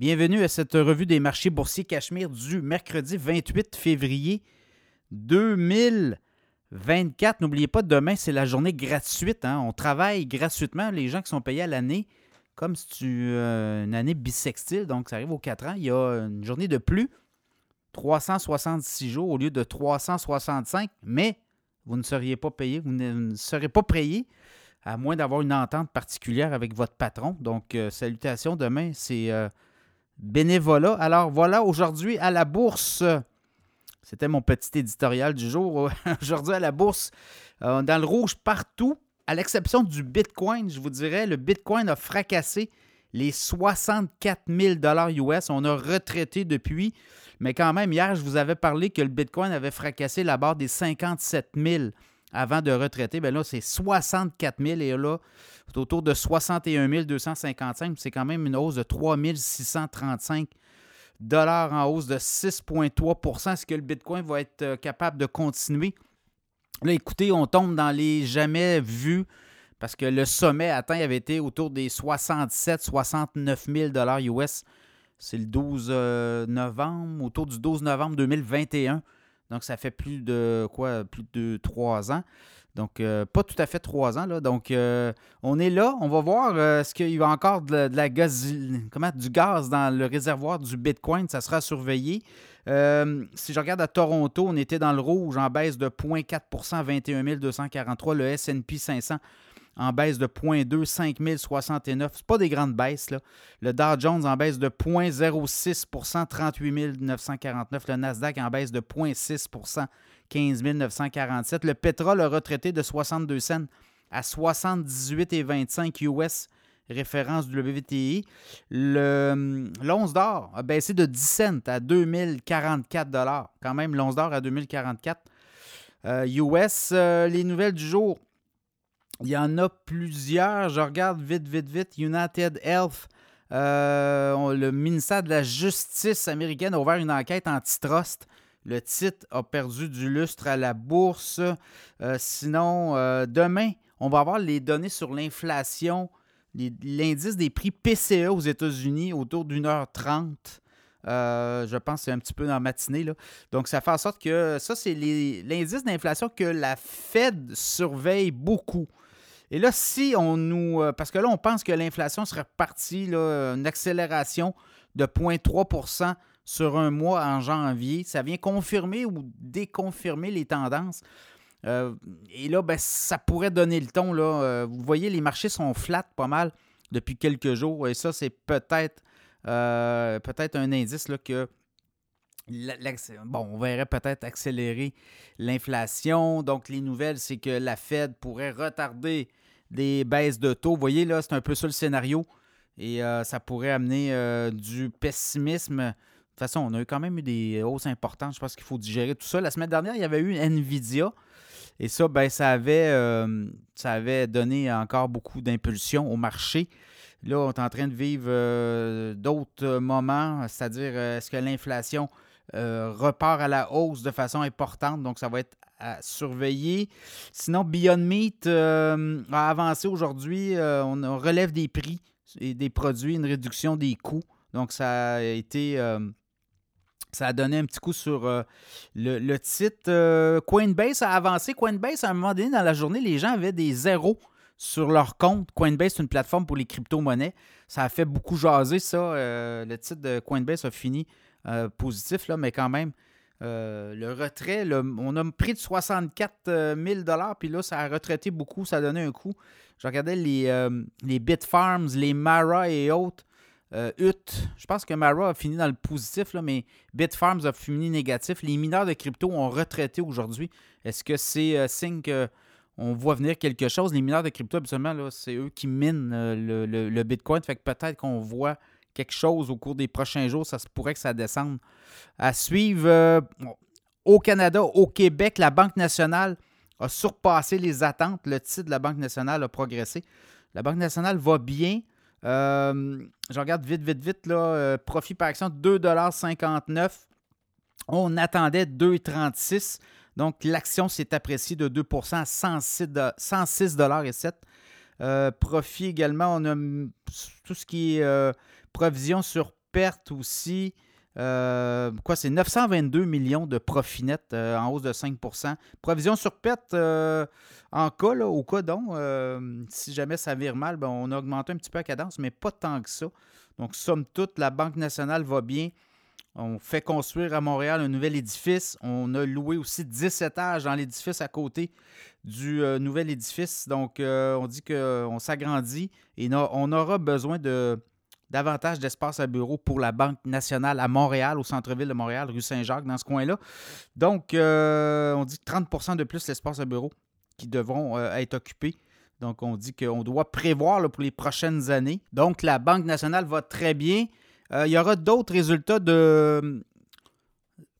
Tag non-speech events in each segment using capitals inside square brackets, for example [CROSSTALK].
Bienvenue à cette revue des marchés boursiers Cachemire du mercredi 28 février 2024. N'oubliez pas, demain, c'est la journée gratuite. hein. On travaille gratuitement, les gens qui sont payés à l'année, comme si tu euh, une année bisextile, donc ça arrive aux 4 ans. Il y a une journée de plus, 366 jours au lieu de 365, mais vous ne seriez pas payé, vous ne, ne serez pas payé à moins d'avoir une entente particulière avec votre patron. Donc, euh, salutations, demain, c'est euh, bénévolat. Alors voilà, aujourd'hui à la bourse, c'était mon petit éditorial du jour. [LAUGHS] aujourd'hui à la bourse, euh, dans le rouge partout, à l'exception du Bitcoin, je vous dirais, le Bitcoin a fracassé les 64 000 US. On a retraité depuis, mais quand même, hier, je vous avais parlé que le Bitcoin avait fracassé la barre des 57 000 avant de retraiter. Bien là, c'est 64 000 et là, c'est autour de 61 255. C'est quand même une hausse de 3 635 dollars en hausse de 6,3% Est-ce que le Bitcoin va être euh, capable de continuer? Là, écoutez, on tombe dans les jamais vus parce que le sommet atteint avait été autour des 67-69 000 US. C'est le 12 euh, novembre, autour du 12 novembre 2021. Donc, ça fait plus de quoi? Plus de trois ans. Donc, euh, pas tout à fait trois ans. Là. Donc, euh, on est là. On va voir euh, est-ce qu'il y a encore de du gaz dans le réservoir du Bitcoin. Ça sera surveillé. Si je regarde à Toronto, on était dans le rouge en baisse de 0,4% 21 243. Le SP 500 en baisse de 0,2, 5 069. Ce pas des grandes baisses. Là. Le Dow Jones en baisse de 0,06% 38 949. Le Nasdaq en baisse de 0,6% 15 947. Le pétrole a retraité de 62 cents à 78,25 US, référence du WTI. Le, l'once d'or a baissé de 10 cents à 2044 Quand même, l'once d'or à 2044 euh, US. Euh, les nouvelles du jour, il y en a plusieurs. Je regarde vite, vite, vite. United Health, euh, le ministère de la Justice américaine a ouvert une enquête antitrust. Le titre a perdu du lustre à la bourse. Euh, sinon, euh, demain, on va avoir les données sur l'inflation, l'indice des prix PCE aux États-Unis autour d'une heure trente. Je pense que c'est un petit peu dans la matinée. Là. Donc, ça fait en sorte que ça, c'est l'indice d'inflation que la Fed surveille beaucoup. Et là, si on nous. euh, Parce que là, on pense que l'inflation serait partie, là, une accélération de 0,3% sur un mois en janvier. Ça vient confirmer ou déconfirmer les tendances. Euh, et là, ben, ça pourrait donner le ton. Là. Euh, vous voyez, les marchés sont flats pas mal depuis quelques jours. Et ça, c'est peut-être euh, peut-être un indice là, que bon, on verrait peut-être accélérer l'inflation. Donc, les nouvelles, c'est que la Fed pourrait retarder des baisses de taux. Vous voyez, là, c'est un peu ça le scénario. Et euh, ça pourrait amener euh, du pessimisme. De toute façon, on a eu quand même eu des hausses importantes. Je pense qu'il faut digérer tout ça. La semaine dernière, il y avait eu Nvidia. Et ça, ben, ça, avait, euh, ça avait donné encore beaucoup d'impulsion au marché. Là, on est en train de vivre d'autres moments, c'est-à-dire est-ce que l'inflation repart à la hausse de façon importante, donc ça va être à surveiller. Sinon, Beyond Meat euh, a avancé aujourd'hui, euh, on relève des prix et des produits, une réduction des coûts, donc ça a été... euh, ça a donné un petit coup sur le, titre. Coinbase a avancé. Coinbase, à un moment donné, dans la journée, les gens avaient des zéros sur leur compte. Coinbase, c'est une plateforme pour les crypto-monnaies. Ça a fait beaucoup jaser, ça. Le titre de Coinbase a fini positif, là, mais quand même, euh, le retrait, on a pris de 64 000 puis là, ça a retraité beaucoup, ça a donné un coup. Je regardais les, euh, Bitfarms, les Mara et autres. Euh, UT, je pense que Mara a fini dans le positif, là, mais Bitfarms a fini négatif. Les mineurs de crypto ont retraité aujourd'hui. Est-ce que c'est euh, signe qu'on voit venir quelque chose? Les mineurs de crypto, absolument, c'est eux qui minent euh, le, le- le Bitcoin. Fait que peut-être qu'on voit quelque chose au cours des prochains jours. Ça se pourrait que ça descende. À suivre, euh, au Canada, au Québec, la Banque nationale a surpassé les attentes. Le titre de la Banque nationale a progressé. La Banque nationale va bien. Euh, je regarde vite, vite, vite. Là, euh, profit par action de 2,59 On attendait 2,36 Donc, l'action s'est appréciée de 2% à 106 de- 106,07 Euh, Profit également, on a tout ce qui est provision sur perte aussi. Euh, quoi, c'est 922 millions de profit net euh, en hausse de 5% Provision sur perte euh, en cas, au cas donc, si jamais ça vire mal, ben, on a augmenté un petit peu la cadence, mais pas tant que ça. Donc, somme toute, la Banque nationale va bien. On fait construire à Montréal un nouvel édifice. On a loué aussi 10 étages dans l'édifice à côté du nouvel édifice. Donc, on dit qu'on s'agrandit et on aura besoin de davantage d'espace à bureau pour la Banque nationale à Montréal, au centre-ville de Montréal, rue Saint-Jacques, dans ce coin-là. Donc, euh, on dit 30% de plus d'espace à bureau qui devront euh, être occupés. Donc, on dit qu'on doit prévoir pour les prochaines années. Donc, la Banque nationale va très bien. Euh, il y aura d'autres résultats de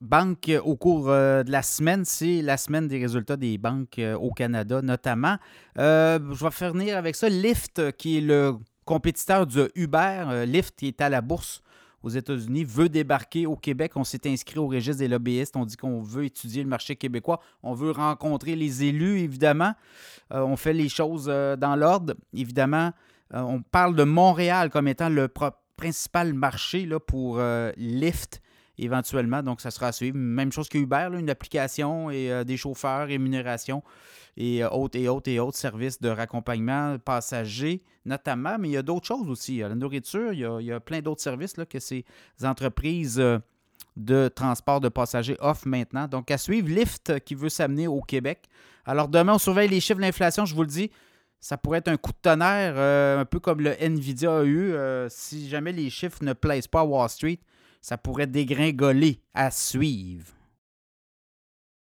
banques au cours de la semaine. C'est la semaine des résultats des banques au Canada, notamment. je vais finir avec ça. Lyft, qui est le compétiteur de Uber, euh, Lyft, qui est à la bourse aux États-Unis, veut débarquer au Québec. On s'est inscrit au registre des lobbyistes. On dit qu'on veut étudier le marché québécois. On veut rencontrer les élus, évidemment. Euh, on fait les choses euh, dans l'ordre. Évidemment, on parle de Montréal comme étant le principal marché pour Lyft éventuellement. Donc, ça sera à suivre. Même chose que Uber, une application et des chauffeurs, rémunération et autres et autres et autres services de raccompagnement passagers notamment, mais il y a d'autres choses aussi. La nourriture, il y a, plein d'autres services là, que ces entreprises euh, de transport de passagers offrent maintenant. Donc, à suivre, Lyft qui veut s'amener au Québec. Alors, demain, on surveille les chiffres de l'inflation, je vous le dis. Ça pourrait être un coup de tonnerre, euh, un peu comme le Nvidia a eu. Euh, si jamais les chiffres ne plaisent pas à Wall Street, ça pourrait dégringoler à suivre.